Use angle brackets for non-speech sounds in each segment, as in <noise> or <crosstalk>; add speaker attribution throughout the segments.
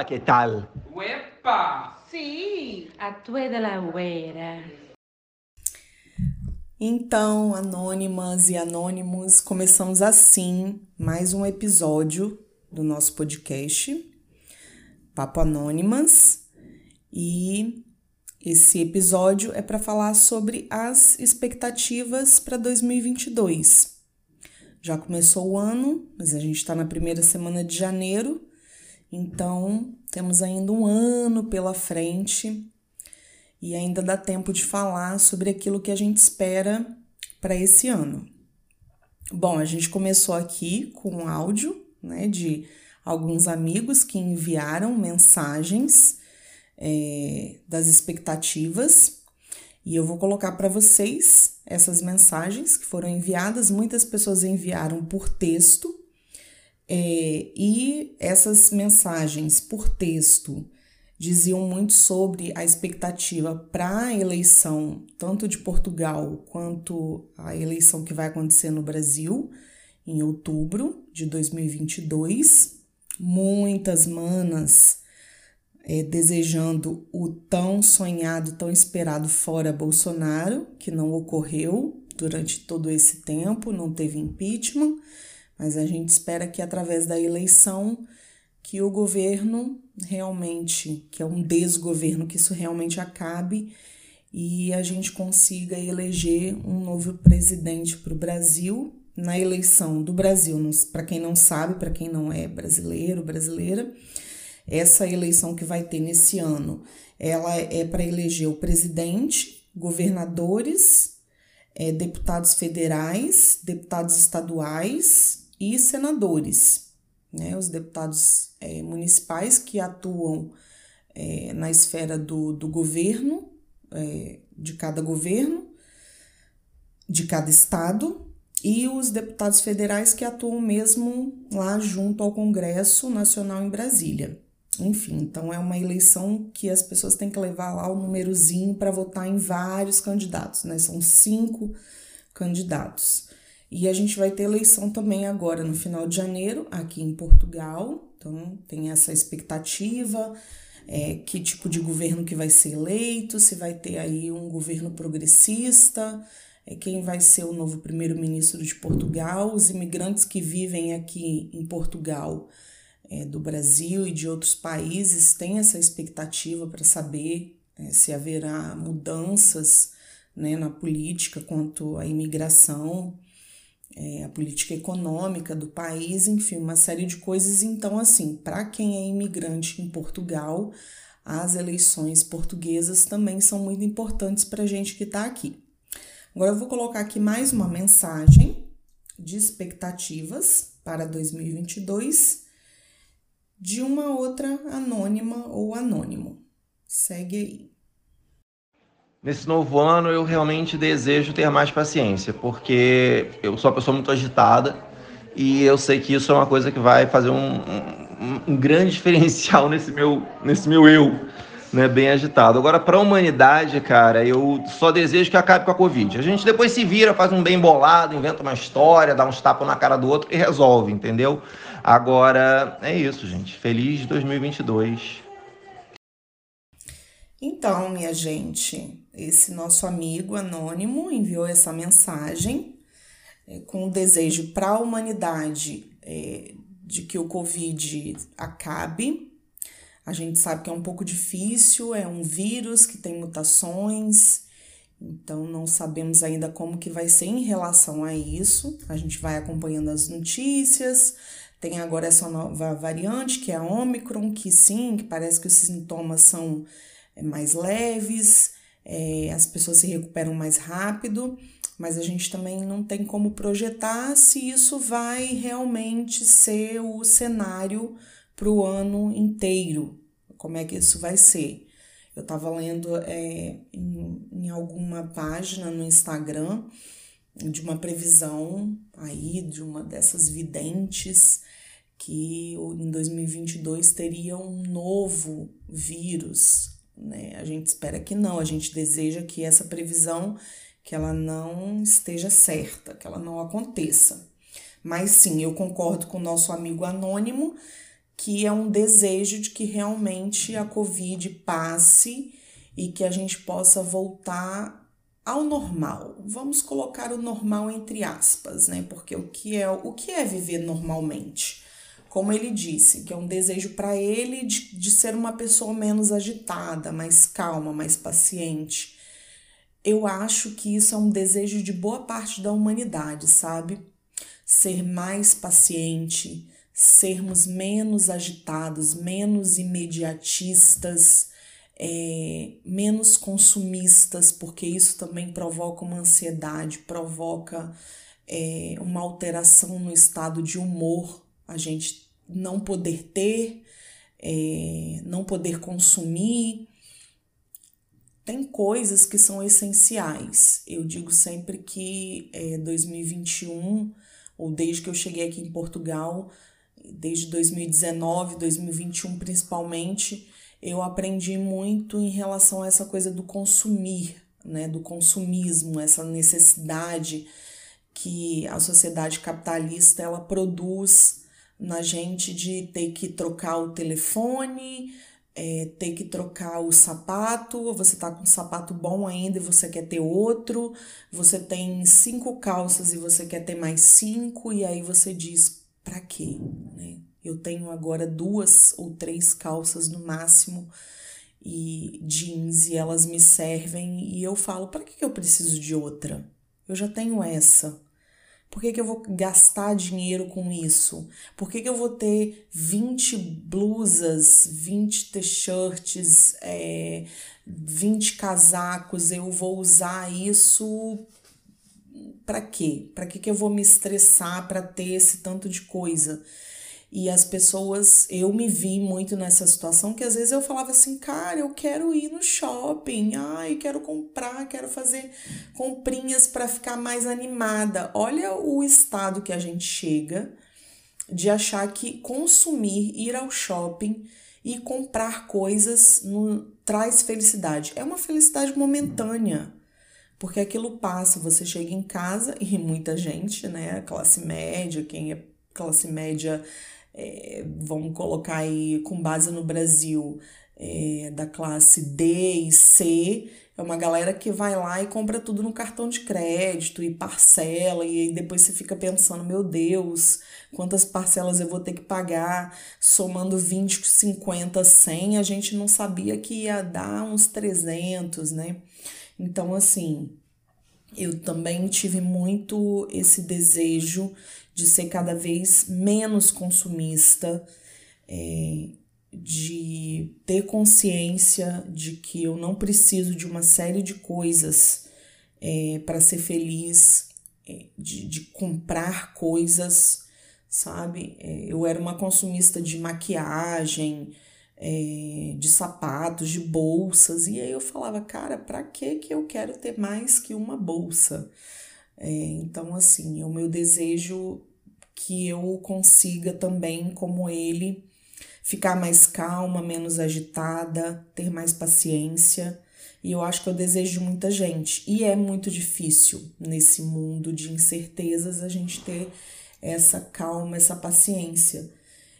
Speaker 1: Hola, ¿qué tal?
Speaker 2: ¡Huepa!
Speaker 3: Sí, actué de la güera.
Speaker 4: Então, anônimas e anônimos, começamos assim mais um episódio do nosso podcast Papo Anônimas e esse episódio é para falar sobre as expectativas para 2022. Já começou o ano, mas a gente está na primeira semana de janeiro, então temos ainda um ano pela frente e ainda dá tempo de falar sobre aquilo que a gente espera para esse ano. Bom, a gente começou aqui com um áudio né, de alguns amigos que enviaram mensagens é, das expectativas e eu vou colocar para vocês essas mensagens que foram enviadas. Muitas pessoas enviaram por texto é, e essas mensagens por texto diziam muito sobre a expectativa para a eleição, tanto de Portugal quanto a eleição que vai acontecer no Brasil em outubro de 2022. Muitas manas é, desejando o tão sonhado, tão esperado fora Bolsonaro, que não ocorreu durante todo esse tempo, não teve impeachment, mas a gente espera que através da eleição que o governo realmente, que é um desgoverno, que isso realmente acabe e a gente consiga eleger um novo presidente para o Brasil. Na eleição do Brasil, para quem não sabe, para quem não é brasileiro, brasileira, essa eleição que vai ter nesse ano, ela é para eleger o presidente, governadores, é, deputados federais, deputados estaduais e senadores né, os deputados é, municipais que atuam é, na esfera do, do governo, é, de cada governo, de cada estado, e os deputados federais que atuam mesmo lá junto ao Congresso Nacional em Brasília. Enfim, então é uma eleição que as pessoas têm que levar lá o númerozinho para votar em vários candidatos, né? São cinco candidatos. E a gente vai ter eleição também agora no final de janeiro, aqui em Portugal. Então, tem essa expectativa. É, que tipo de governo que vai ser eleito, se vai ter aí um governo progressista, é, quem vai ser o novo primeiro-ministro de Portugal, os imigrantes que vivem aqui em Portugal, é, do Brasil e de outros países, têm essa expectativa para saber é, se haverá mudanças né, na política quanto à imigração é, a política econômica do país, enfim, uma série de coisas. Então, assim, para quem é imigrante em Portugal, as eleições portuguesas também são muito importantes para a gente que está aqui. Agora, eu vou colocar aqui mais uma mensagem de expectativas para 2022 de uma outra anônima ou anônimo. Segue aí.
Speaker 5: Nesse novo ano, eu realmente desejo ter mais paciência, porque eu sou uma pessoa muito agitada e eu sei que isso é uma coisa que vai fazer um, um, um grande <laughs> diferencial nesse meu, nesse meu eu, né, bem agitado. Agora, para a humanidade, cara, eu só desejo que acabe com a Covid. A gente depois se vira, faz um bem bolado, inventa uma história, dá uns tapas na cara do outro e resolve, entendeu? Agora, é isso, gente. Feliz 2022.
Speaker 4: Então, minha gente, esse nosso amigo anônimo enviou essa mensagem é, com o desejo para a humanidade é, de que o Covid acabe. A gente sabe que é um pouco difícil, é um vírus que tem mutações, então não sabemos ainda como que vai ser em relação a isso. A gente vai acompanhando as notícias. Tem agora essa nova variante que é a Omicron, que sim, que parece que os sintomas são é, mais leves, é, as pessoas se recuperam mais rápido, mas a gente também não tem como projetar se isso vai realmente ser o cenário para o ano inteiro, como é que isso vai ser. Eu estava lendo é, em, em alguma página no Instagram de uma previsão aí de uma dessas videntes que em 2022 teria um novo vírus né? A gente espera que não, a gente deseja que essa previsão que ela não esteja certa, que ela não aconteça. Mas sim, eu concordo com o nosso amigo anônimo que é um desejo de que realmente a Covid passe e que a gente possa voltar ao normal. Vamos colocar o normal entre aspas, né? Porque o que é o que é viver normalmente? Como ele disse, que é um desejo para ele de, de ser uma pessoa menos agitada, mais calma, mais paciente. Eu acho que isso é um desejo de boa parte da humanidade, sabe? Ser mais paciente, sermos menos agitados, menos imediatistas, é, menos consumistas, porque isso também provoca uma ansiedade, provoca é, uma alteração no estado de humor, a gente não poder ter, é, não poder consumir. Tem coisas que são essenciais. Eu digo sempre que é, 2021, ou desde que eu cheguei aqui em Portugal, desde 2019, 2021 principalmente, eu aprendi muito em relação a essa coisa do consumir, né, do consumismo, essa necessidade que a sociedade capitalista ela produz na gente de ter que trocar o telefone, é, ter que trocar o sapato, você tá com um sapato bom ainda e você quer ter outro, você tem cinco calças e você quer ter mais cinco, e aí você diz, para quê? Né? Eu tenho agora duas ou três calças no máximo e jeans e elas me servem e eu falo, para que eu preciso de outra? Eu já tenho essa. Por que, que eu vou gastar dinheiro com isso? Por que, que eu vou ter 20 blusas, 20 t-shirts, é, 20 casacos? Eu vou usar isso para quê? Para que, que eu vou me estressar para ter esse tanto de coisa? E as pessoas, eu me vi muito nessa situação que às vezes eu falava assim, cara, eu quero ir no shopping, ai, quero comprar, quero fazer comprinhas para ficar mais animada. Olha o estado que a gente chega de achar que consumir, ir ao shopping e comprar coisas no, traz felicidade. É uma felicidade momentânea, porque aquilo passa, você chega em casa e muita gente, né, classe média, quem é classe média é, vamos colocar aí com base no Brasil, é, da classe D e C, é uma galera que vai lá e compra tudo no cartão de crédito e parcela, e aí depois você fica pensando, meu Deus, quantas parcelas eu vou ter que pagar, somando 20, 50, 100, a gente não sabia que ia dar uns 300, né? Então, assim, eu também tive muito esse desejo de ser cada vez menos consumista, é, de ter consciência de que eu não preciso de uma série de coisas é, para ser feliz, é, de, de comprar coisas, sabe? É, eu era uma consumista de maquiagem, é, de sapatos, de bolsas, e aí eu falava, cara, para que que eu quero ter mais que uma bolsa? É, então, assim, o meu desejo que eu consiga também, como ele, ficar mais calma, menos agitada, ter mais paciência. E eu acho que é o desejo de muita gente. E é muito difícil nesse mundo de incertezas a gente ter essa calma, essa paciência.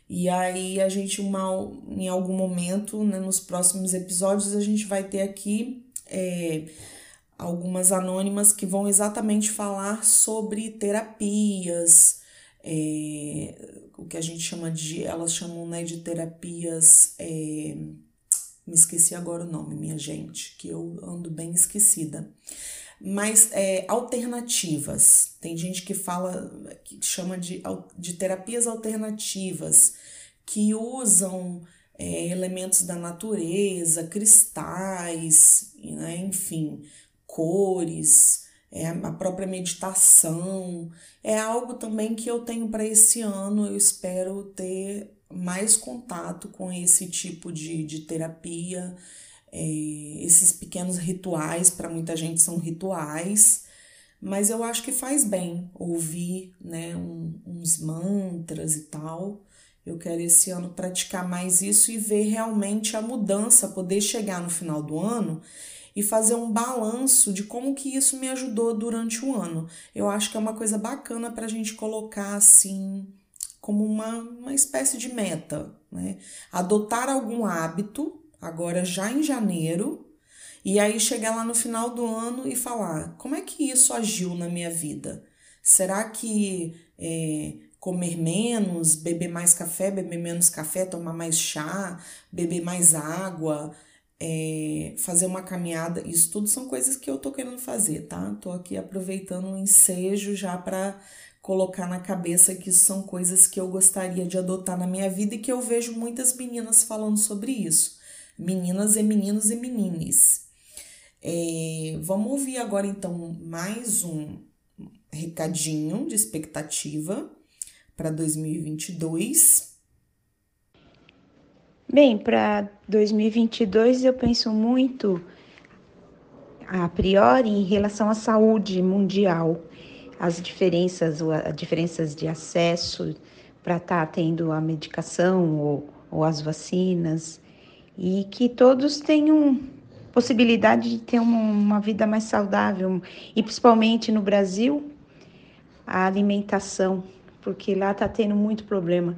Speaker 4: E aí a gente, uma, em algum momento, né, nos próximos episódios, a gente vai ter aqui é, algumas anônimas que vão exatamente falar sobre terapias, é, o que a gente chama de, elas chamam né, de terapias, é, me esqueci agora o nome, minha gente, que eu ando bem esquecida. Mas é, alternativas, tem gente que fala, que chama de, de terapias alternativas, que usam é, elementos da natureza, cristais, né, enfim, cores, é, a própria meditação. É algo também que eu tenho para esse ano. Eu espero ter mais contato com esse tipo de, de terapia, é, esses pequenos rituais, para muita gente são rituais, mas eu acho que faz bem ouvir né, um, uns mantras e tal. Eu quero esse ano praticar mais isso e ver realmente a mudança, poder chegar no final do ano e fazer um balanço de como que isso me ajudou durante o ano. Eu acho que é uma coisa bacana para a gente colocar assim como uma, uma espécie de meta, né? Adotar algum hábito, agora já em janeiro, e aí chegar lá no final do ano e falar: como é que isso agiu na minha vida? Será que é, comer menos, beber mais café, beber menos café, tomar mais chá, beber mais água, é, fazer uma caminhada, isso tudo são coisas que eu tô querendo fazer, tá? Tô aqui aproveitando um ensejo já para colocar na cabeça que isso são coisas que eu gostaria de adotar na minha vida e que eu vejo muitas meninas falando sobre isso. Meninas e meninos e menines. É, vamos ouvir agora então mais um recadinho de expectativa para 2022.
Speaker 1: Bem, para 2022 eu penso muito a priori em relação à saúde mundial, as diferenças, as diferenças de acesso para estar tá tendo a medicação ou, ou as vacinas e que todos tenham possibilidade de ter uma, uma vida mais saudável e principalmente no Brasil a alimentação, porque lá está tendo muito problema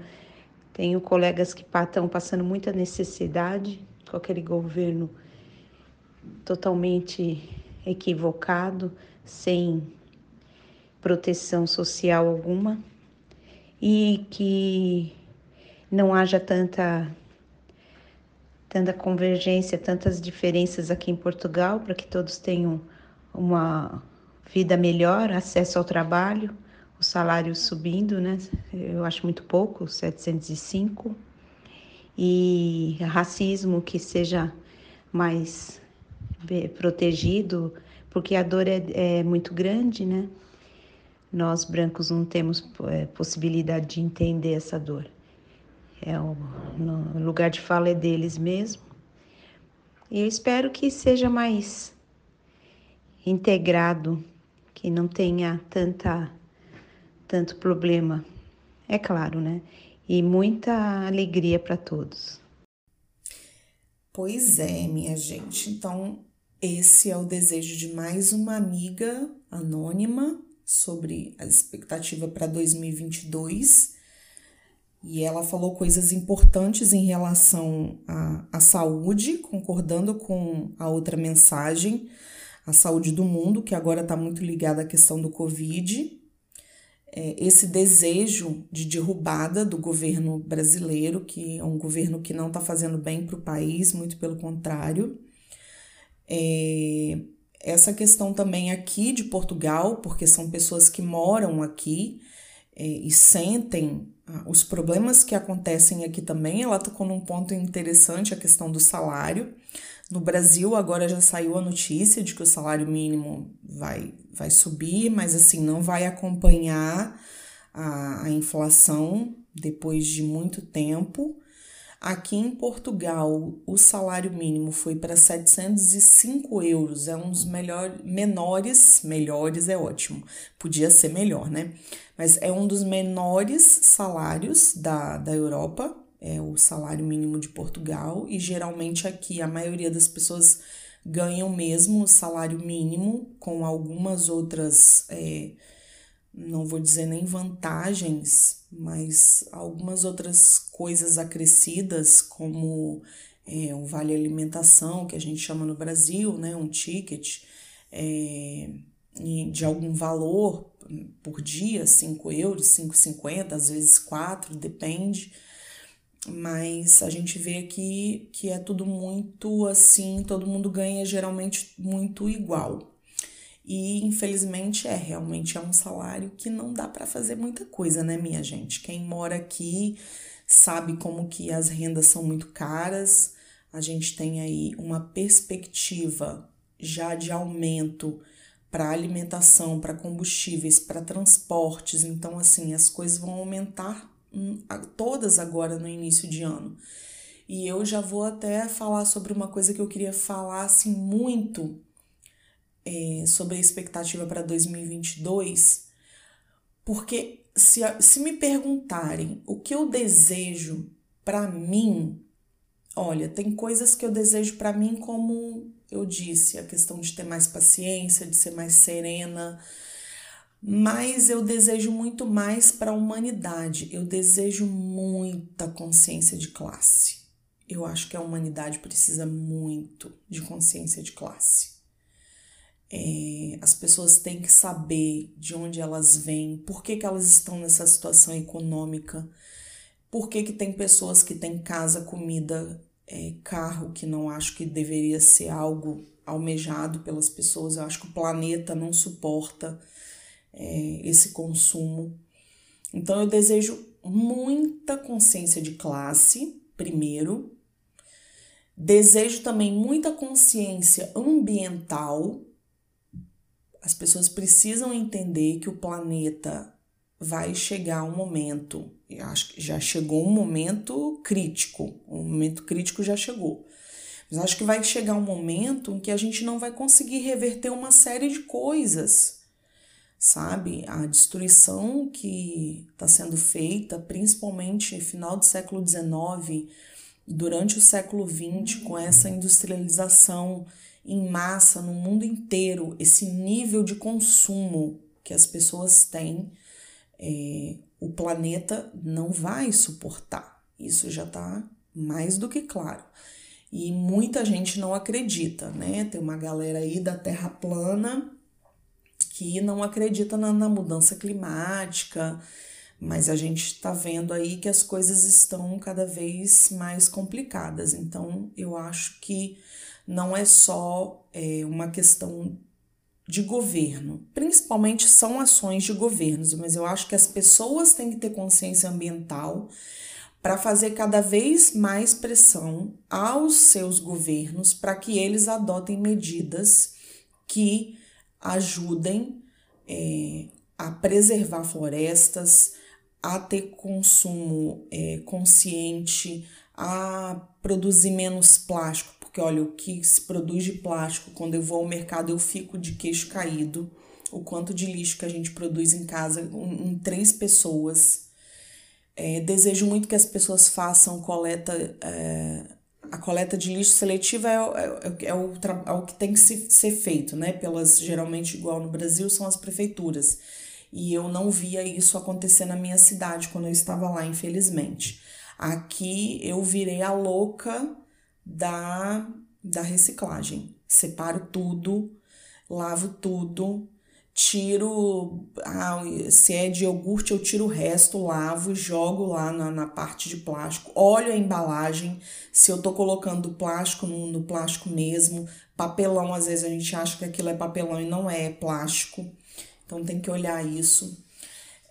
Speaker 1: tenho colegas que estão passando muita necessidade com aquele governo totalmente equivocado, sem proteção social alguma e que não haja tanta tanta convergência, tantas diferenças aqui em Portugal para que todos tenham uma vida melhor, acesso ao trabalho o salário subindo, né? Eu acho muito pouco, 705. E racismo que seja mais protegido, porque a dor é, é muito grande, né? Nós brancos não temos é, possibilidade de entender essa dor. É o, no, lugar de fala é deles mesmo. E eu espero que seja mais integrado, que não tenha tanta tanto problema, é claro, né? E muita alegria para todos.
Speaker 4: Pois é, minha gente. Então, esse é o desejo de mais uma amiga anônima sobre a expectativa para 2022. E ela falou coisas importantes em relação à, à saúde, concordando com a outra mensagem, a saúde do mundo, que agora está muito ligada à questão do Covid esse desejo de derrubada do governo brasileiro, que é um governo que não está fazendo bem para o país, muito pelo contrário. É, essa questão também aqui de Portugal, porque são pessoas que moram aqui é, e sentem ah, os problemas que acontecem aqui também. Ela tocou num ponto interessante a questão do salário. No Brasil, agora já saiu a notícia de que o salário mínimo vai, vai subir, mas assim, não vai acompanhar a, a inflação depois de muito tempo. Aqui em Portugal, o salário mínimo foi para 705 euros, é um dos melhor, menores, melhores é ótimo, podia ser melhor, né? Mas é um dos menores salários da, da Europa, é o salário mínimo de Portugal, e geralmente aqui a maioria das pessoas ganham mesmo o salário mínimo, com algumas outras, é, não vou dizer nem vantagens, mas algumas outras coisas acrescidas, como é, o vale alimentação, que a gente chama no Brasil, né, um ticket é, de algum valor por dia, 5 euros, 5,50, às vezes 4, depende mas a gente vê aqui que é tudo muito assim, todo mundo ganha geralmente muito igual. E infelizmente é, realmente é um salário que não dá para fazer muita coisa, né, minha gente? Quem mora aqui sabe como que as rendas são muito caras. A gente tem aí uma perspectiva já de aumento para alimentação, para combustíveis, para transportes. Então, assim, as coisas vão aumentar todas agora no início de ano. E eu já vou até falar sobre uma coisa que eu queria falar assim muito é, sobre a expectativa para 2022, porque se, se me perguntarem o que eu desejo para mim, olha, tem coisas que eu desejo para mim, como eu disse, a questão de ter mais paciência, de ser mais serena, mas eu desejo muito mais para a humanidade. Eu desejo muita consciência de classe. Eu acho que a humanidade precisa muito de consciência de classe. É, as pessoas têm que saber de onde elas vêm, por que, que elas estão nessa situação econômica, por que, que tem pessoas que têm casa, comida, é, carro, que não acho que deveria ser algo almejado pelas pessoas. Eu acho que o planeta não suporta é, esse consumo. Então, eu desejo muita consciência de classe, primeiro. Desejo também muita consciência ambiental. As pessoas precisam entender que o planeta vai chegar um momento, acho que já chegou um momento crítico, um momento crítico já chegou. Mas acho que vai chegar um momento em que a gente não vai conseguir reverter uma série de coisas sabe? A destruição que está sendo feita, principalmente no final do século XIX, durante o século XX, com essa industrialização em massa no mundo inteiro, esse nível de consumo que as pessoas têm, é, o planeta não vai suportar. Isso já está mais do que claro. E muita gente não acredita, né? Tem uma galera aí da Terra plana que não acredita na, na mudança climática, mas a gente está vendo aí que as coisas estão cada vez mais complicadas. Então, eu acho que não é só é, uma questão de governo, principalmente são ações de governos, mas eu acho que as pessoas têm que ter consciência ambiental para fazer cada vez mais pressão aos seus governos para que eles adotem medidas que ajudem é, a preservar florestas, a ter consumo é, consciente, a produzir menos plástico, porque olha, o que se produz de plástico, quando eu vou ao mercado eu fico de queixo caído, o quanto de lixo que a gente produz em casa em, três pessoas. É, desejo muito que as pessoas façam coleta é, a coleta de lixo seletiva é, é, é, o, é o que tem que se, ser feito, né? Pelas, geralmente, igual no Brasil, são as prefeituras. E eu não via isso acontecer na minha cidade quando eu estava lá, infelizmente. Aqui eu virei a louca da, da reciclagem. Separo tudo, lavo tudo, tiro, ah, se é de iogurte, eu tiro o resto, lavo, jogo lá na, na parte de plástico, olho a embalagem, se eu tô colocando plástico no, no plástico mesmo, papelão, às vezes a gente acha que aquilo é papelão e não é, é plástico, então tem que olhar isso.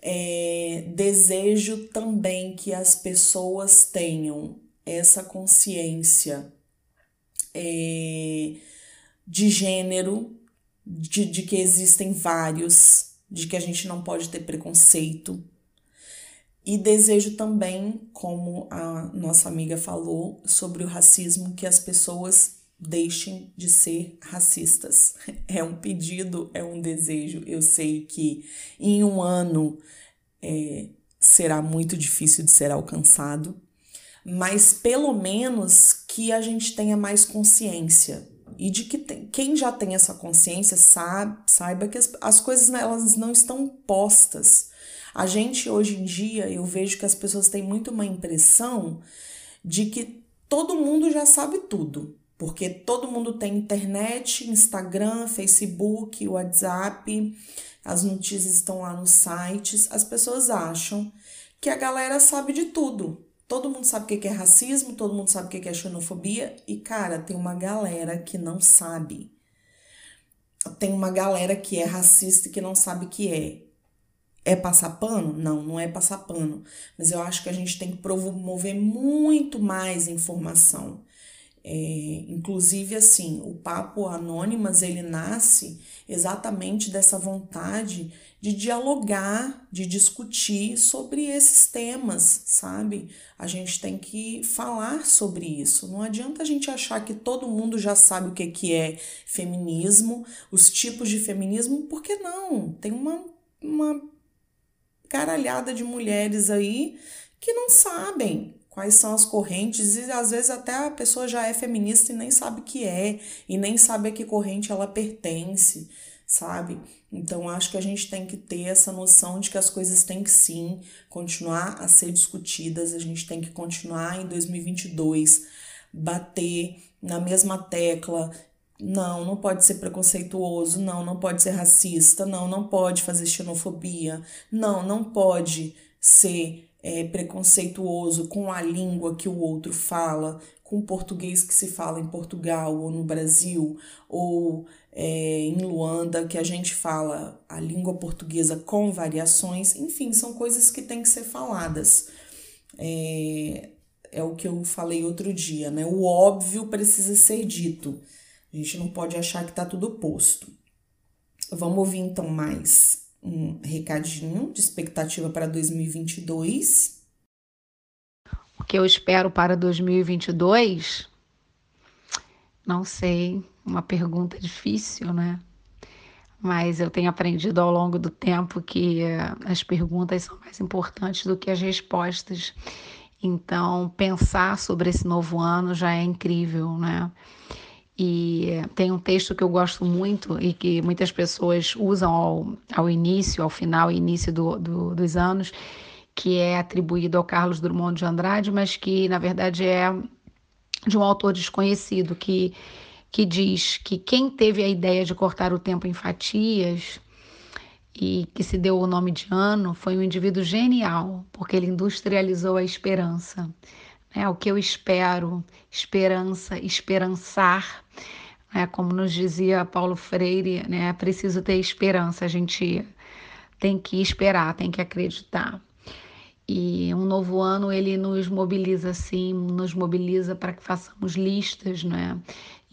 Speaker 4: É, desejo também que as pessoas tenham essa consciência é, de gênero, de, de que existem vários, de que a gente não pode ter preconceito. E desejo também, como a nossa amiga falou, sobre o racismo, que as pessoas deixem de ser racistas. <laughs> É um pedido, é um desejo. Eu sei que em um ano é, será muito difícil de ser alcançado, mas pelo menos que a gente tenha mais consciência e de que tem, quem já tem essa consciência sabe, saiba que as, as coisas né, elas não estão postas. A gente hoje em dia, eu vejo que as pessoas têm muito uma impressão de que todo mundo já sabe tudo, porque todo mundo tem internet, Instagram, Facebook, WhatsApp, as notícias estão lá nos sites. As pessoas acham que a galera sabe de tudo. Todo mundo sabe o que é racismo, todo mundo sabe o que é xenofobia, e cara, tem uma galera que não sabe. Tem uma galera que é racista que não sabe que é. É passar pano? Não, não é passar pano. Mas eu acho que a gente tem que promover muito mais informação. É, inclusive, assim, o Papo Anônimas, ele nasce exatamente dessa vontade de dialogar, de discutir sobre esses temas, sabe? A gente tem que falar sobre isso. Não adianta a gente achar que todo mundo já sabe o que, que é feminismo, os tipos de feminismo, porque não? Tem uma, uma caralhada de mulheres aí que não sabem, quais são as correntes e às vezes até a pessoa já é feminista e nem sabe que é e nem sabe a que corrente ela pertence, sabe? Então acho que a gente tem que ter essa noção de que as coisas têm que sim continuar a ser discutidas, a gente tem que continuar em 2022 bater na mesma tecla. Não, não pode ser preconceituoso, não, não pode ser racista, não, não pode fazer xenofobia, não, não pode ser é, preconceituoso com a língua que o outro fala, com o português que se fala em Portugal ou no Brasil, ou é, em Luanda, que a gente fala a língua portuguesa com variações, enfim, são coisas que têm que ser faladas. É, é o que eu falei outro dia, né? O óbvio precisa ser dito. A gente não pode achar que está tudo posto. Vamos ouvir então mais um recadinho de expectativa para 2022.
Speaker 2: O que eu espero para 2022? Não sei, uma pergunta difícil, né? Mas eu tenho aprendido ao longo do tempo que uh, as perguntas são mais importantes do que as respostas. Então, pensar sobre esse novo ano já é incrível, né? E tem um texto que eu gosto muito e que muitas pessoas usam ao, ao início, ao final e início do, do, dos anos, que é atribuído ao Carlos Drummond de Andrade, mas que na verdade é de um autor desconhecido, que, que diz que quem teve a ideia de cortar o tempo em fatias e que se deu o nome de ano, foi um indivíduo genial, porque ele industrializou a esperança. Né? O que eu espero, esperança, esperançar, né? como nos dizia Paulo Freire, né? é preciso ter esperança, a gente tem que esperar, tem que acreditar. E um novo ano ele nos mobiliza sim, nos mobiliza para que façamos listas, né?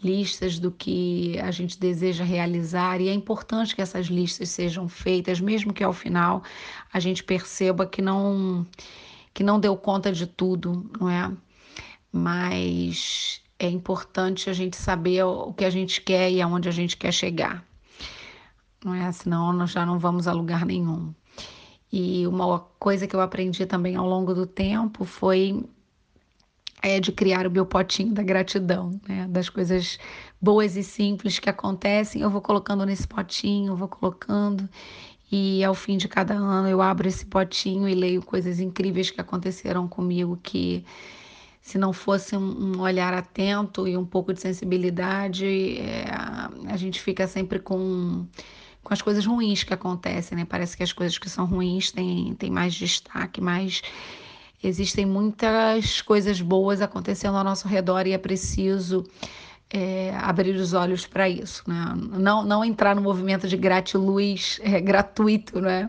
Speaker 2: Listas do que a gente deseja realizar e é importante que essas listas sejam feitas, mesmo que ao final a gente perceba que não que não deu conta de tudo, não é? Mas é importante a gente saber o que a gente quer e aonde a gente quer chegar. Não é? Senão nós já não vamos a lugar nenhum. E uma coisa que eu aprendi também ao longo do tempo foi é de criar o meu potinho da gratidão, né? Das coisas boas e simples que acontecem, eu vou colocando nesse potinho, vou colocando e ao fim de cada ano eu abro esse potinho e leio coisas incríveis que aconteceram comigo que se não fosse um olhar atento e um pouco de sensibilidade, é, a gente fica sempre com, com as coisas ruins que acontecem, né? Parece que as coisas que são ruins têm, têm mais destaque, mais Existem muitas coisas boas acontecendo ao nosso redor e é preciso é, abrir os olhos para isso, né? Não, não entrar no movimento de gratiluz é, gratuito, né?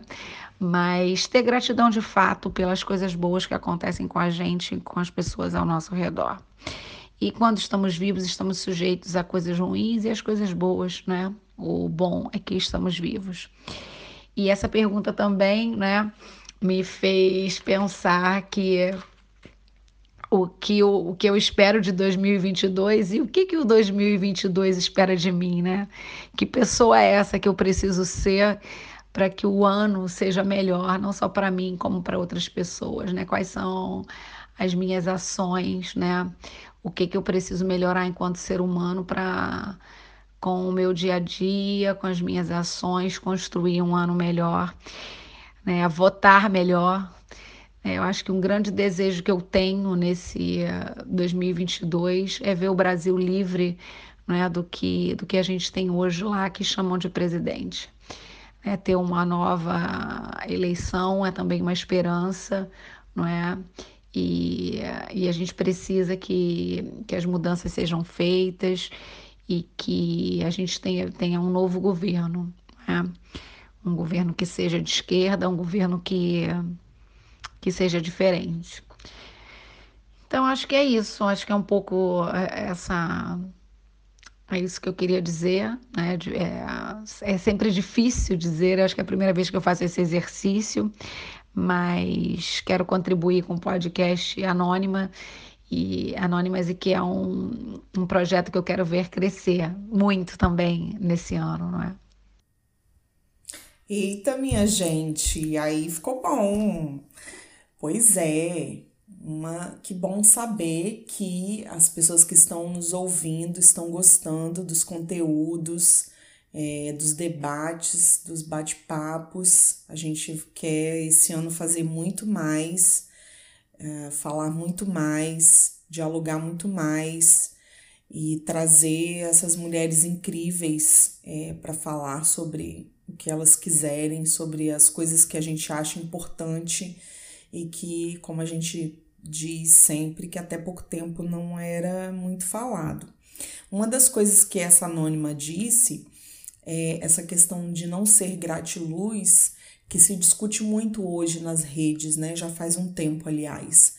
Speaker 2: Mas ter gratidão de fato pelas coisas boas que acontecem com a gente, com as pessoas ao nosso redor. E quando estamos vivos, estamos sujeitos a coisas ruins e as coisas boas, né? O bom é que estamos vivos. E essa pergunta também, né? Me fez pensar que o que, eu, o que eu espero de 2022 e o que, que o 2022 espera de mim, né? Que pessoa é essa que eu preciso ser para que o ano seja melhor, não só para mim, como para outras pessoas, né? Quais são as minhas ações, né? O que, que eu preciso melhorar enquanto ser humano para, com o meu dia a dia, com as minhas ações, construir um ano melhor né, a votar melhor. É, eu acho que um grande desejo que eu tenho nesse uh, eh, 2022 é ver o Brasil livre né, do, que, do que a gente tem hoje lá, que chamam de presidente. É, ter uma nova eleição é também uma esperança, não é? E, e a gente precisa que, que as mudanças sejam feitas e que a gente tenha, tenha um novo governo. Né? Um governo que seja de esquerda, um governo que, que seja diferente. Então, acho que é isso, acho que é um pouco é, essa. É isso que eu queria dizer. Né? É, é sempre difícil dizer, acho que é a primeira vez que eu faço esse exercício, mas quero contribuir com o podcast Anônima e Anônimas e que é um, um projeto que eu quero ver crescer muito também nesse ano, não é?
Speaker 4: Eita, minha gente, aí ficou bom. Pois é, uma, que bom saber que as pessoas que estão nos ouvindo estão gostando dos conteúdos é, dos debates, dos bate-papos. A gente quer esse ano fazer muito mais, é, falar muito mais, dialogar muito mais e trazer essas mulheres incríveis é, para falar sobre o que elas quiserem, sobre as coisas que a gente acha importante e que, como a gente diz sempre, que até pouco tempo não era muito falado. Uma das coisas que essa anônima disse é essa questão de não ser gratiluz, que se discute muito hoje nas redes, né? Já faz um tempo, aliás.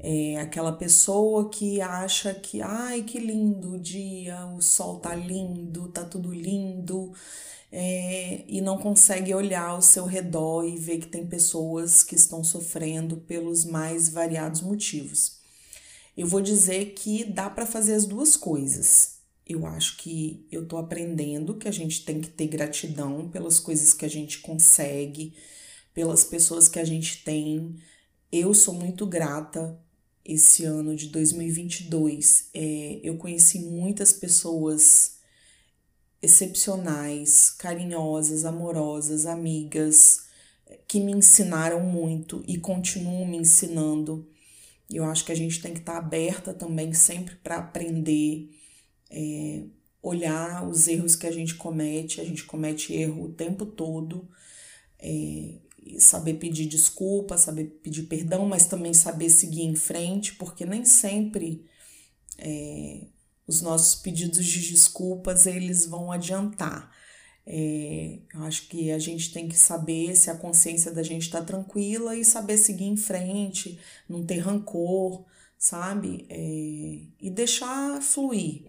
Speaker 4: É aquela pessoa que acha que, ai, que lindo o dia, o sol tá lindo, tá tudo lindo, é, e não consegue olhar ao seu redor e ver que tem pessoas que estão sofrendo pelos mais variados motivos. Eu vou dizer que dá para fazer as duas coisas. Eu acho que eu tô aprendendo que a gente tem que ter gratidão pelas coisas que a gente consegue, pelas pessoas que a gente tem. Eu sou muito grata esse ano de 2022. É, eu conheci muitas pessoas excepcionais, carinhosas, amorosas, amigas, que me ensinaram muito e continuam me ensinando. Eu acho que a gente tem que estar aberta também sempre para aprender, é, olhar os erros que a gente comete. A gente comete erro o tempo todo. É, saber pedir desculpa, saber pedir perdão, mas também saber seguir em frente, porque nem sempre é, os nossos pedidos de desculpas eles vão adiantar. É, eu acho que a gente tem que saber se a consciência da gente está tranquila e saber seguir em frente, não ter rancor, sabe? É, e deixar fluir.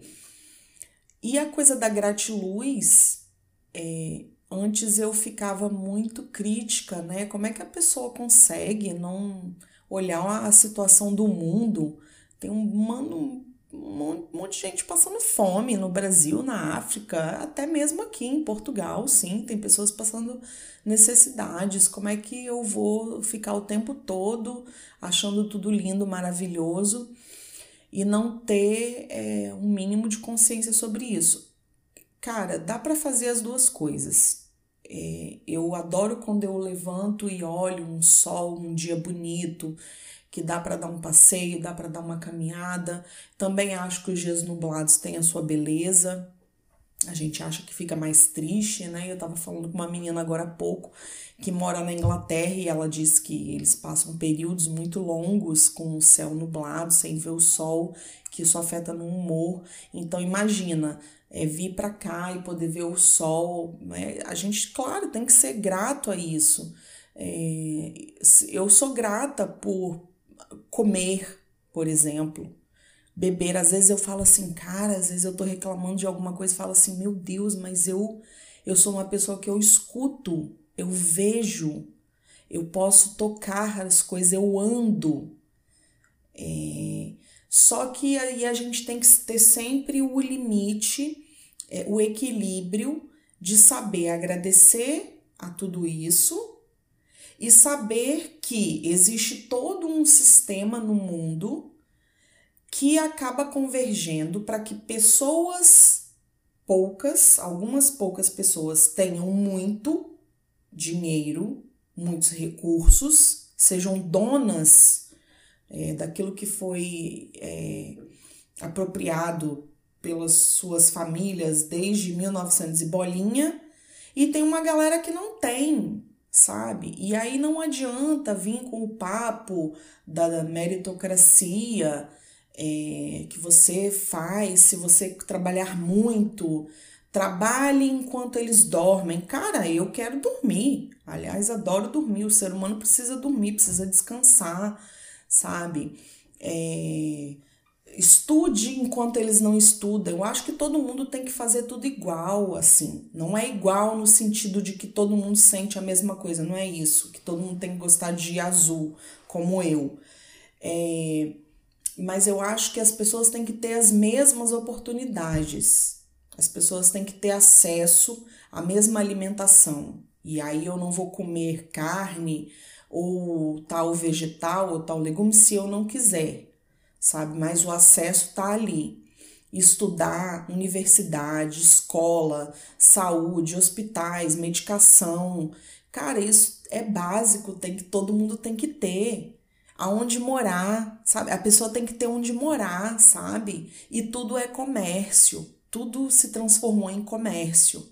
Speaker 4: E a coisa da gratiluz, é, antes eu ficava muito crítica, né? Como é que a pessoa consegue não olhar a situação do mundo? Tem um mano um monte de gente passando fome no Brasil, na África, até mesmo aqui em Portugal, sim, tem pessoas passando necessidades. Como é que eu vou ficar o tempo todo achando tudo lindo, maravilhoso e não ter é, um mínimo de consciência sobre isso? Cara, dá para fazer as duas coisas. É, eu adoro quando eu levanto e olho um sol, um dia bonito que dá para dar um passeio, dá para dar uma caminhada. Também acho que os dias nublados têm a sua beleza. A gente acha que fica mais triste, né? Eu tava falando com uma menina agora há pouco que mora na Inglaterra e ela diz que eles passam períodos muito longos com o céu nublado, sem ver o sol, que isso afeta no humor. Então imagina, é, vir para cá e poder ver o sol. Né? A gente, claro, tem que ser grato a isso. É, eu sou grata por comer, por exemplo. Beber, às vezes eu falo assim, cara, às vezes eu tô reclamando de alguma coisa falo assim, meu Deus, mas eu eu sou uma pessoa que eu escuto, eu vejo, eu posso tocar as coisas, eu ando. É, só que aí a gente tem que ter sempre o limite, é, o equilíbrio de saber agradecer a tudo isso e saber que existe todo um sistema no mundo que acaba convergendo para que pessoas poucas, algumas poucas pessoas tenham muito dinheiro, muitos recursos, sejam donas é, daquilo que foi é, apropriado pelas suas famílias desde 1900 e bolinha, e tem uma galera que não tem, sabe? E aí não adianta vir com o papo da meritocracia é, que você faz se você trabalhar muito. Trabalhe enquanto eles dormem. Cara, eu quero dormir. Aliás, adoro dormir. O ser humano precisa dormir, precisa descansar, sabe? É, estude enquanto eles não estudam. Eu acho que todo mundo tem que fazer tudo igual, assim. Não é igual no sentido de que todo mundo sente a mesma coisa, não é isso. Que todo mundo tem que gostar de azul, como eu. É, mas eu acho que as pessoas têm que ter as mesmas oportunidades. As pessoas têm que ter acesso à mesma alimentação. E aí eu não vou comer carne ou tal vegetal ou tal legume se eu não quiser sabe? Mas o acesso tá ali. estudar, universidade, escola, saúde, hospitais, medicação. Cara, isso é básico, tem que todo mundo tem que ter. Aonde morar, sabe? A pessoa tem que ter onde morar, sabe? E tudo é comércio. Tudo se transformou em comércio.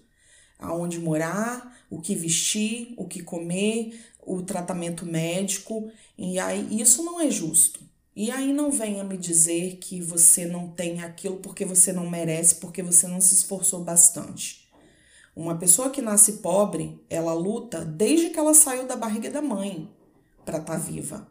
Speaker 4: Aonde morar, o que vestir, o que comer, o tratamento médico. E aí isso não é justo. E aí não venha me dizer que você não tem aquilo porque você não merece, porque você não se esforçou bastante. Uma pessoa que nasce pobre, ela luta desde que ela saiu da barriga da mãe para estar tá viva.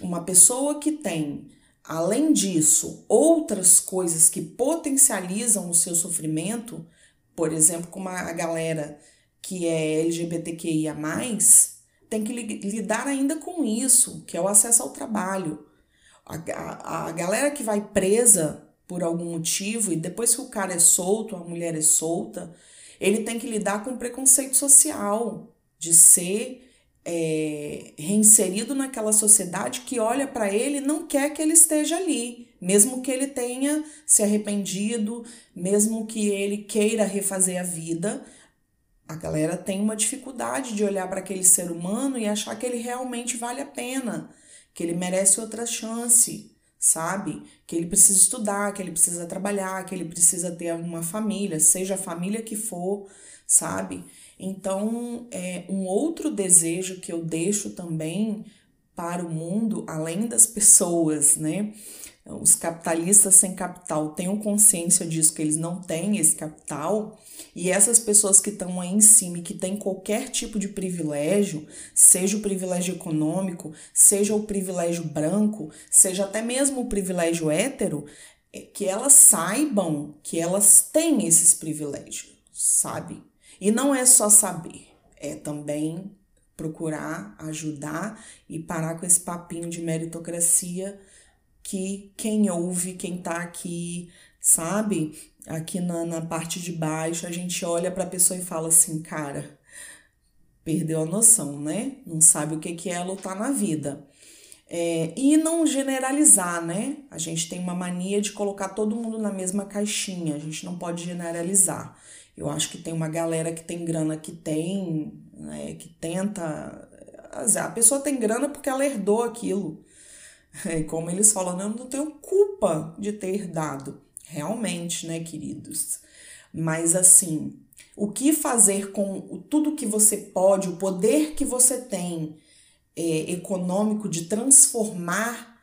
Speaker 4: Uma pessoa que tem, além disso, outras coisas que potencializam o seu sofrimento, por exemplo, como a galera que é LGBTQIA, tem que lidar ainda com isso, que é o acesso ao trabalho. A, a, a galera que vai presa por algum motivo e depois que o cara é solto, a mulher é solta, ele tem que lidar com preconceito social, de ser é, reinserido naquela sociedade que olha para ele e não quer que ele esteja ali, mesmo que ele tenha se arrependido, mesmo que ele queira refazer a vida. A galera tem uma dificuldade de olhar para aquele ser humano e achar que ele realmente vale a pena que ele merece outra chance, sabe? Que ele precisa estudar, que ele precisa trabalhar, que ele precisa ter uma família, seja a família que for, sabe? Então, é um outro desejo que eu deixo também para o mundo, além das pessoas, né? Os capitalistas sem capital tenham consciência disso, que eles não têm esse capital, e essas pessoas que estão aí em cima e que têm qualquer tipo de privilégio, seja o privilégio econômico, seja o privilégio branco, seja até mesmo o privilégio hétero, é que elas saibam que elas têm esses privilégios, sabe? E não é só saber, é também procurar ajudar e parar com esse papinho de meritocracia que quem ouve, quem tá aqui, sabe? Aqui na, na parte de baixo, a gente olha para a pessoa e fala assim, cara, perdeu a noção, né? Não sabe o que, que é lutar na vida. É, e não generalizar, né? A gente tem uma mania de colocar todo mundo na mesma caixinha, a gente não pode generalizar. Eu acho que tem uma galera que tem grana que tem, né, que tenta. A pessoa tem grana porque ela herdou aquilo. É <laughs> como eles falam, eu não tenho culpa de ter herdado. Realmente, né, queridos? Mas assim, o que fazer com tudo que você pode, o poder que você tem é, econômico de transformar,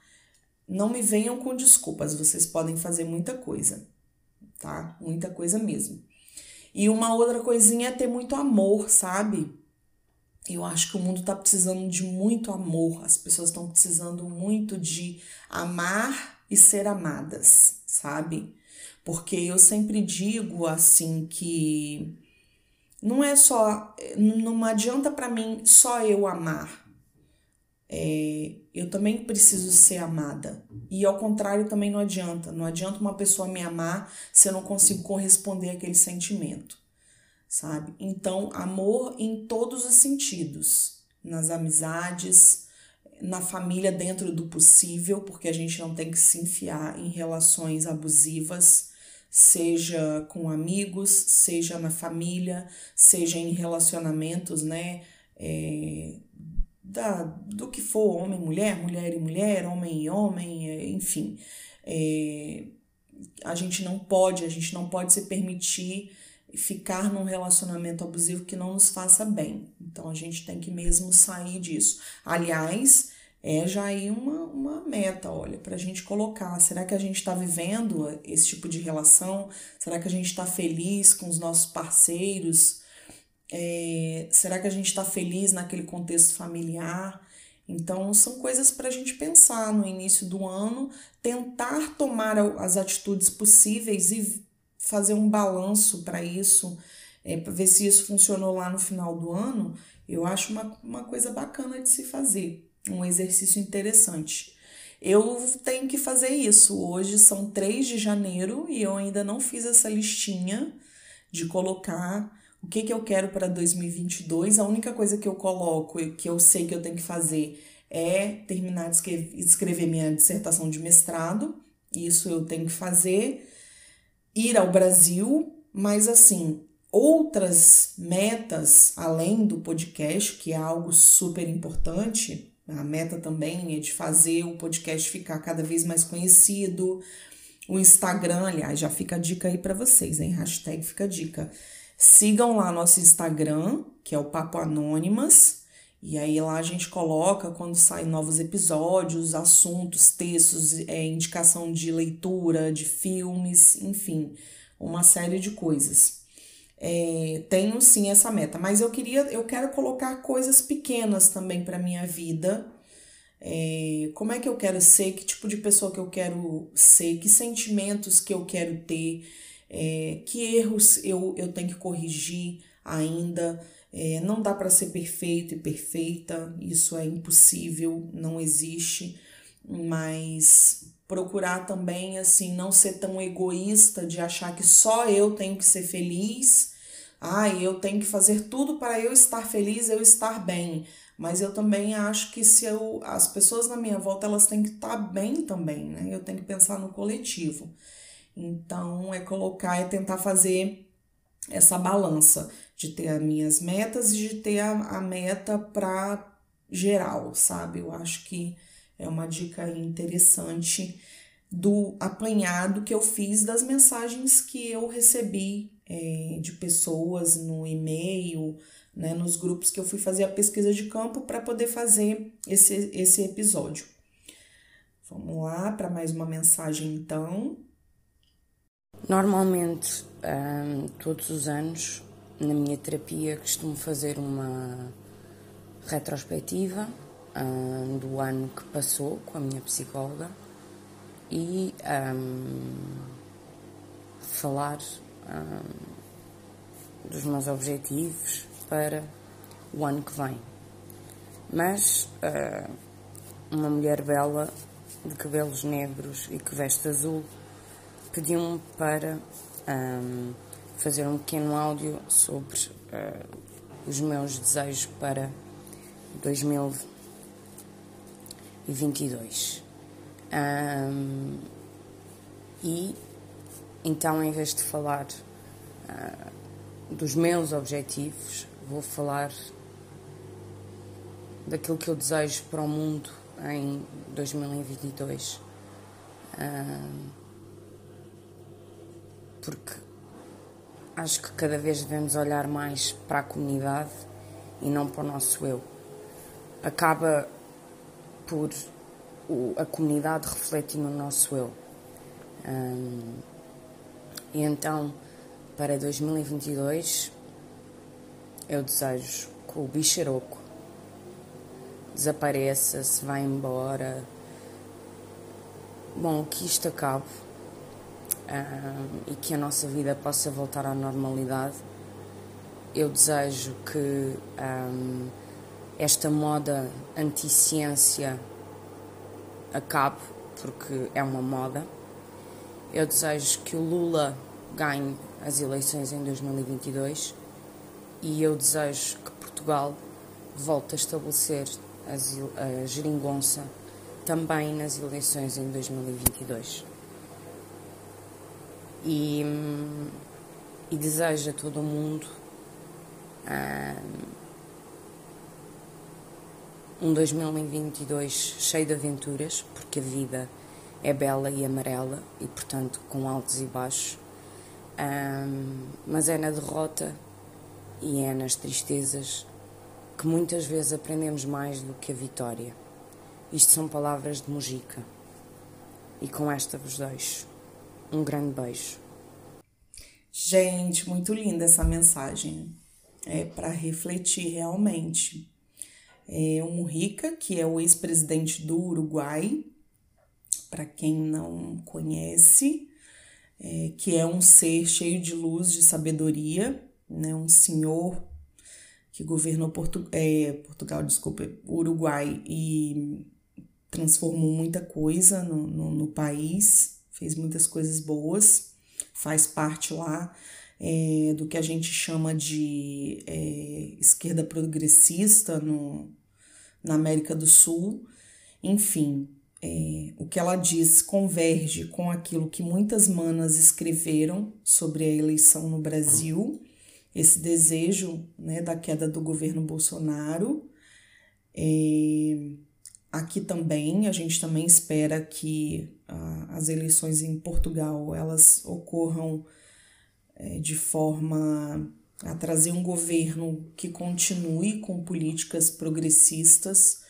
Speaker 4: não me venham com desculpas, vocês podem fazer muita coisa, tá? Muita coisa mesmo. E uma outra coisinha é ter muito amor, sabe? Eu acho que o mundo está precisando de muito amor, as pessoas estão precisando muito de amar e ser amadas, sabe? Porque eu sempre digo assim que não é só, não adianta para mim só eu amar. É, eu também preciso ser amada. E ao contrário também não adianta. Não adianta uma pessoa me amar se eu não consigo corresponder àquele sentimento sabe? Então, amor em todos os sentidos, nas amizades, na família dentro do possível, porque a gente não tem que se enfiar em relações abusivas, seja com amigos, seja na família, seja em relacionamentos, né? É, da, do que for, homem, mulher, mulher e mulher, homem e homem, é, enfim. É, a gente não pode, a gente não pode se permitir ficar num relacionamento abusivo que não nos faça bem. Então a gente tem que mesmo sair disso. Aliás, é já aí uma, uma meta, olha, para a gente colocar. Será que a gente está vivendo esse tipo de relação? Será que a gente está feliz com os nossos parceiros? É, será que a gente está feliz naquele contexto familiar? Então, são coisas para a gente pensar no início do ano, tentar tomar as atitudes possíveis e fazer um balanço para isso, é, para ver se isso funcionou lá no final do ano, eu acho uma, uma coisa bacana de se fazer, um exercício interessante. Eu tenho que fazer isso. Hoje são 3 de janeiro e eu ainda não fiz essa listinha de colocar o que, que eu quero para 2022. A única coisa que eu coloco e que eu sei que eu tenho que fazer é terminar de escrever minha dissertação de mestrado Isso eu tenho que fazer, ir ao Brasil, mas assim, outras metas além do podcast, que é algo super importante. A meta também é de fazer o podcast ficar cada vez mais conhecido. O Instagram, aliás, já fica a dica aí para vocês, hein? Hashtag fica a dica. Sigam lá nosso Instagram, que é o Papo Anônimas. E aí lá a gente coloca quando saem novos episódios, assuntos, textos, é, indicação de leitura, de filmes, enfim, uma série de coisas. É, tenho sim essa meta, mas eu queria, eu quero colocar coisas pequenas também para minha vida. É, como é que eu quero ser, que tipo de pessoa que eu quero ser, que sentimentos que eu quero ter, é, que erros eu, eu tenho que corrigir ainda. É, não dá para ser perfeito e perfeita, isso é impossível, não existe, mas procurar também assim não ser tão egoísta de achar que só eu tenho que ser feliz. Ah, eu tenho que fazer tudo para eu estar feliz, eu estar bem. Mas eu também acho que se eu, as pessoas na minha volta elas têm que estar bem também, né? Eu tenho que pensar no coletivo. Então é colocar, é tentar fazer essa balança de ter as minhas metas e de ter a, a meta para geral, sabe? Eu acho que é uma dica interessante do apanhado que eu fiz das mensagens que eu recebi é, de pessoas no e-mail, né, nos grupos que eu fui fazer a pesquisa de campo para poder fazer esse, esse episódio. Vamos lá para mais uma mensagem então.
Speaker 6: Normalmente, um, todos os anos, na minha terapia, costumo fazer uma retrospectiva um, do ano que passou com a minha psicóloga e um, falar dos meus objetivos para o ano que vem. Mas uh, uma mulher bela, de cabelos negros e que veste azul, pediu-me para um, fazer um pequeno áudio sobre uh, os meus desejos para 2022. Um, e então, em vez de falar uh, dos meus objetivos, vou falar daquilo que eu desejo para o mundo em 2022. Uh, porque acho que cada vez devemos olhar mais para a comunidade e não para o nosso eu. Acaba por o, a comunidade refletir no nosso eu. E então, para 2022, eu desejo que o bicharoco desapareça, se vá embora. Bom, que isto acabe e que a nossa vida possa voltar à normalidade. Eu desejo que um, esta moda anti-ciência acabe, porque é uma moda. Eu desejo que o Lula ganhe as eleições em 2022 e eu desejo que Portugal volte a estabelecer a geringonça também nas eleições em 2022 e, e desejo a todo mundo um 2022 cheio de aventuras, porque a vida é bela e amarela e, portanto, com altos e baixos. Um, mas é na derrota e é nas tristezas que muitas vezes aprendemos mais do que a vitória. Isto são palavras de Mujica. E com esta vos deixo. Um grande beijo.
Speaker 4: Gente, muito linda essa mensagem. É para refletir realmente. É o Mujica, que é o ex-presidente do Uruguai, para quem não conhece, é, que é um ser cheio de luz, de sabedoria, né? um senhor que governou Portu é, Portugal, desculpa, Uruguai e transformou muita coisa no, no, no país fez muitas coisas boas, faz parte lá é, do que a gente chama de é, esquerda progressista no, na América do Sul. Enfim, é, o que ela diz converge com aquilo que muitas manas escreveram sobre a eleição no Brasil, esse desejo né, da queda do governo Bolsonaro. É, aqui também, a gente também espera que as eleições em Portugal elas ocorram é, de forma a trazer um governo que continue com políticas progressistas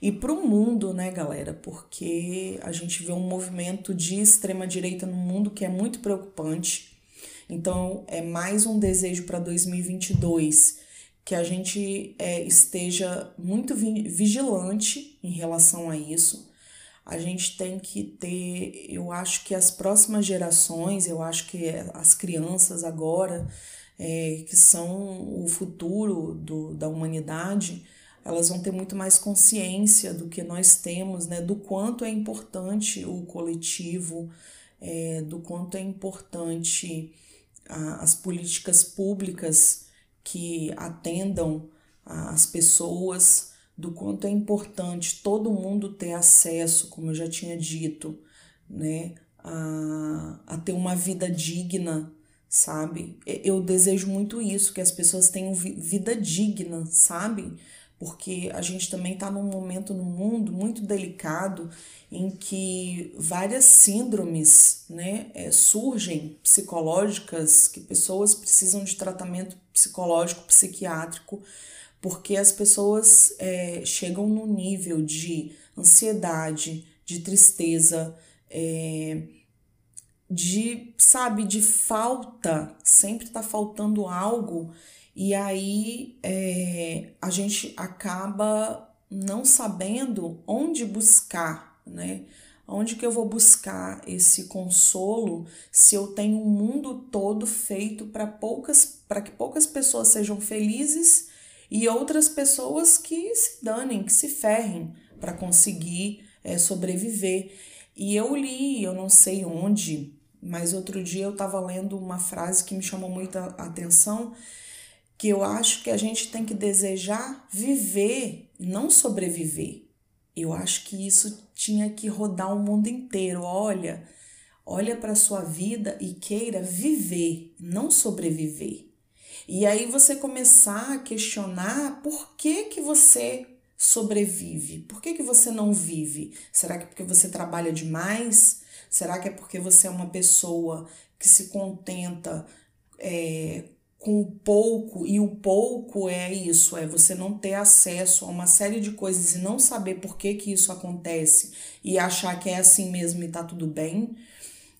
Speaker 4: e para o mundo, né, galera? Porque a gente vê um movimento de extrema direita no mundo que é muito preocupante. Então, é mais um desejo para 2022 que a gente é, esteja muito vigilante em relação a isso. A gente tem que ter, eu acho que as próximas gerações, eu acho que as crianças agora, é, que são o futuro do, da humanidade, elas vão ter muito mais consciência do que nós temos, né? Do quanto é importante o coletivo, é, do quanto é importante a, as políticas públicas que atendam as pessoas, do quanto é importante todo mundo ter acesso, como eu já tinha dito, né? A, a ter uma vida digna, sabe? Eu desejo muito isso, que as pessoas tenham vida digna, sabe? porque a gente também está num momento no mundo muito delicado em que várias síndromes né, é, surgem psicológicas, que pessoas precisam de tratamento psicológico, psiquiátrico, porque as pessoas é, chegam no nível de ansiedade, de tristeza, é, de, sabe, de falta, sempre está faltando algo e aí é, a gente acaba não sabendo onde buscar, né? Onde que eu vou buscar esse consolo se eu tenho um mundo todo feito para poucas, para que poucas pessoas sejam felizes e outras pessoas que se danem, que se ferrem para conseguir é, sobreviver. E eu li, eu não sei onde, mas outro dia eu estava lendo uma frase que me chamou muita atenção que eu acho que a gente tem que desejar viver, não sobreviver. Eu acho que isso tinha que rodar o mundo inteiro. Olha, olha para sua vida e queira viver, não sobreviver. E aí você começar a questionar por que que você sobrevive? Por que que você não vive? Será que é porque você trabalha demais? Será que é porque você é uma pessoa que se contenta é, com o pouco, e o pouco é isso, é você não ter acesso a uma série de coisas e não saber por que que isso acontece e achar que é assim mesmo e tá tudo bem.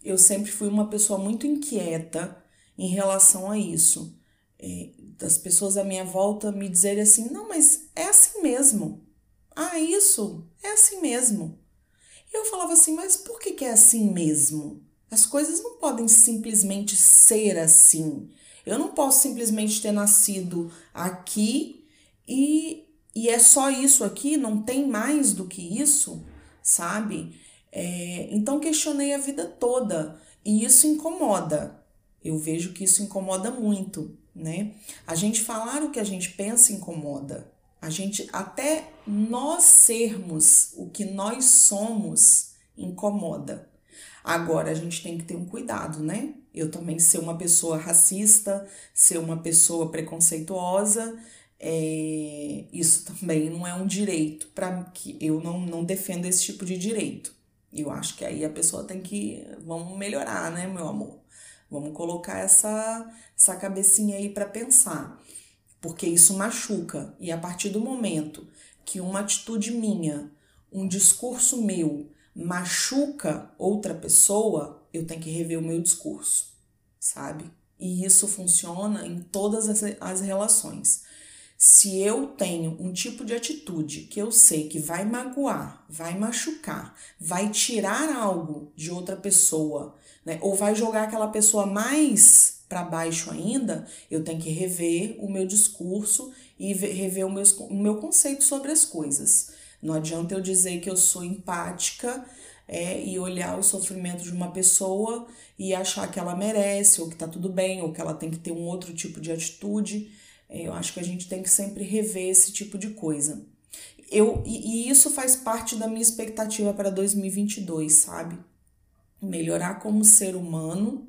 Speaker 4: Eu sempre fui uma pessoa muito inquieta em relação a isso. É, das pessoas à minha volta me dizerem assim: não, mas é assim mesmo. Ah, isso é assim mesmo. E eu falava assim: mas por que, que é assim mesmo? As coisas não podem simplesmente ser assim. Eu não posso simplesmente ter nascido aqui e, e é só isso aqui, não tem mais do que isso, sabe? É, então questionei a vida toda e isso incomoda. Eu vejo que isso incomoda muito, né? A gente falar o que a gente pensa incomoda. A gente até nós sermos o que nós somos incomoda. Agora a gente tem que ter um cuidado, né? Eu também ser uma pessoa racista, ser uma pessoa preconceituosa, é, isso também não é um direito para que eu não, não defendo esse tipo de direito. Eu acho que aí a pessoa tem que vamos melhorar, né, meu amor? Vamos colocar essa essa cabecinha aí para pensar, porque isso machuca e a partir do momento que uma atitude minha, um discurso meu machuca outra pessoa, eu tenho que rever o meu discurso, sabe? E isso funciona em todas as, as relações. Se eu tenho um tipo de atitude que eu sei que vai magoar, vai machucar, vai tirar algo de outra pessoa, né? Ou vai jogar aquela pessoa mais para baixo ainda, eu tenho que rever o meu discurso e rever o meu, o meu conceito sobre as coisas. Não adianta eu dizer que eu sou empática é, e olhar o sofrimento de uma pessoa e achar que ela merece, ou que tá tudo bem, ou que ela tem que ter um outro tipo de atitude. É, eu acho que a gente tem que sempre rever esse tipo de coisa. eu e, e isso faz parte da minha expectativa para 2022, sabe? Melhorar como ser humano,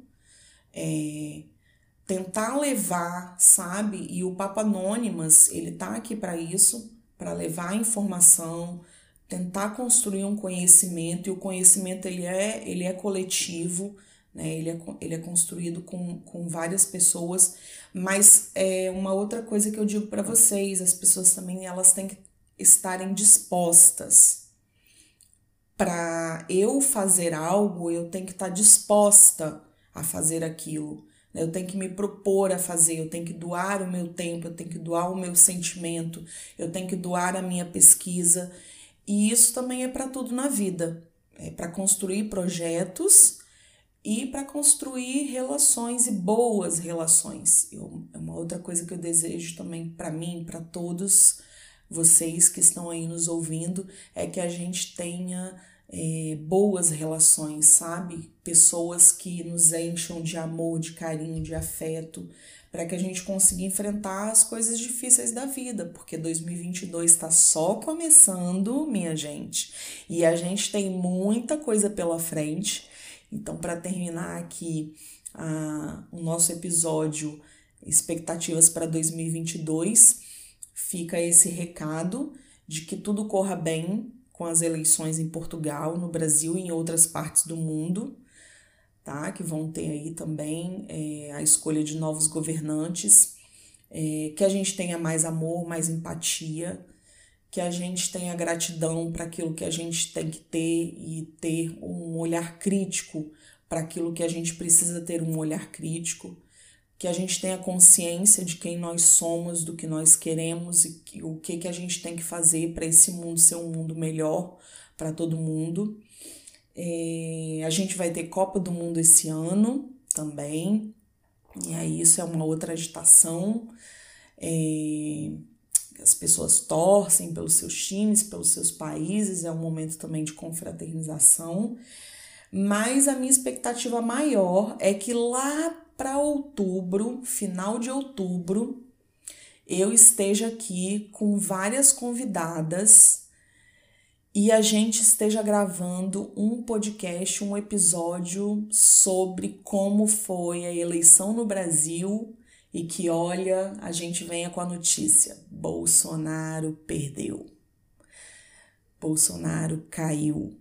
Speaker 4: é, tentar levar, sabe? E o Papa Anônimas, ele tá aqui para isso, para levar informação, tentar construir um conhecimento e o conhecimento ele é, ele é coletivo, né? Ele é, ele é construído com, com várias pessoas, mas é uma outra coisa que eu digo para vocês, as pessoas também elas têm que estarem dispostas. Para eu fazer algo, eu tenho que estar disposta a fazer aquilo. Né? Eu tenho que me propor a fazer, eu tenho que doar o meu tempo, eu tenho que doar o meu sentimento, eu tenho que doar a minha pesquisa. E isso também é para tudo na vida. É para construir projetos e para construir relações e boas relações. Eu, é uma outra coisa que eu desejo também para mim, para todos vocês que estão aí nos ouvindo, é que a gente tenha é, boas relações, sabe? Pessoas que nos encham de amor, de carinho, de afeto, para que a gente consiga enfrentar as coisas difíceis da vida, porque 2022 está só começando, minha gente, e a gente tem muita coisa pela frente. Então, para terminar aqui a, o nosso episódio Expectativas para 2022, fica esse recado de que tudo corra bem com as eleições em Portugal, no Brasil e em outras partes do mundo, tá? Que vão ter aí também é, a escolha de novos governantes, é, que a gente tenha mais amor, mais empatia, que a gente tenha gratidão para aquilo que a gente tem que ter e ter um olhar crítico para aquilo que a gente precisa ter um olhar crítico que a gente tenha consciência de quem nós somos, do que nós queremos e que, o que, que a gente tem que fazer para esse mundo ser um mundo melhor para todo mundo. É, a gente vai ter Copa do Mundo esse ano também, e aí isso é uma outra agitação. É, as pessoas torcem pelos seus times, pelos seus países, é um momento também de confraternização. Mas a minha expectativa maior é que lá para outubro, final de outubro, eu esteja aqui com várias convidadas e a gente esteja gravando um podcast, um episódio sobre como foi a eleição no Brasil e que, olha, a gente venha com a notícia: Bolsonaro perdeu. Bolsonaro caiu.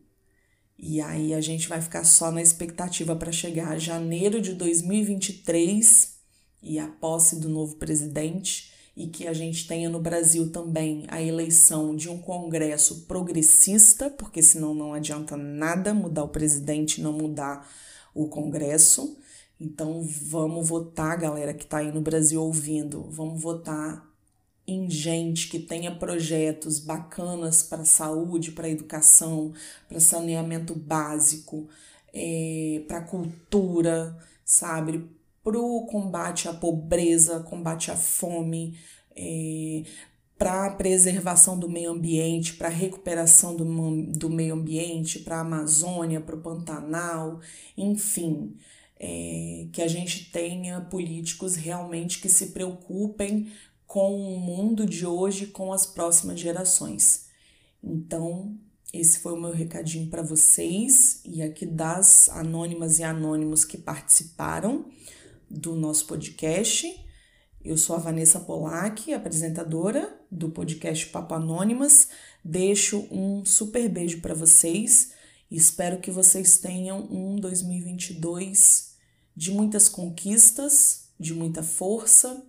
Speaker 4: E aí a gente vai ficar só na expectativa para chegar a janeiro de 2023 e a posse do novo presidente e que a gente tenha no Brasil também a eleição de um congresso progressista, porque senão não adianta nada mudar o presidente não mudar o congresso. Então vamos votar, galera que está aí no Brasil ouvindo, vamos votar em gente que tenha projetos bacanas para saúde, para educação, para saneamento básico, é, para cultura, sabe? Para o combate à pobreza, combate à fome, é, para a preservação do meio ambiente, para a recuperação do, do meio ambiente, para a Amazônia, para o Pantanal, enfim. É, que a gente tenha políticos realmente que se preocupem com o mundo de hoje, com as próximas gerações. Então, esse foi o meu recadinho para vocês e aqui das anônimas e anônimos que participaram do nosso podcast. Eu sou a Vanessa Polak, apresentadora do podcast Papo Anônimas. Deixo um super beijo para vocês e espero que vocês tenham um 2022 de muitas conquistas, de muita força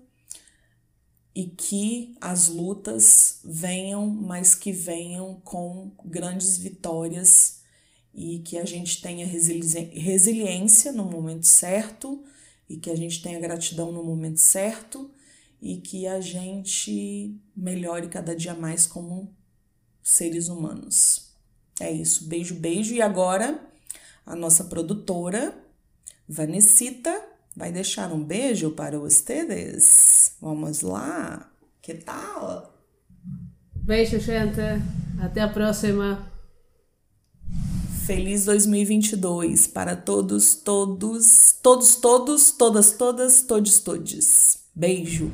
Speaker 4: e que as lutas venham, mas que venham com grandes vitórias e que a gente tenha resiliência no momento certo e que a gente tenha gratidão no momento certo e que a gente melhore cada dia mais como seres humanos. É isso, beijo, beijo. E agora a nossa produtora, Vanessita, vai deixar um beijo para vocês. Vamos lá? Que tal?
Speaker 7: Beijo, gente. Até a próxima.
Speaker 4: Feliz 2022 para todos, todos, todos, todos, todas, todas, todos, todes. Beijo.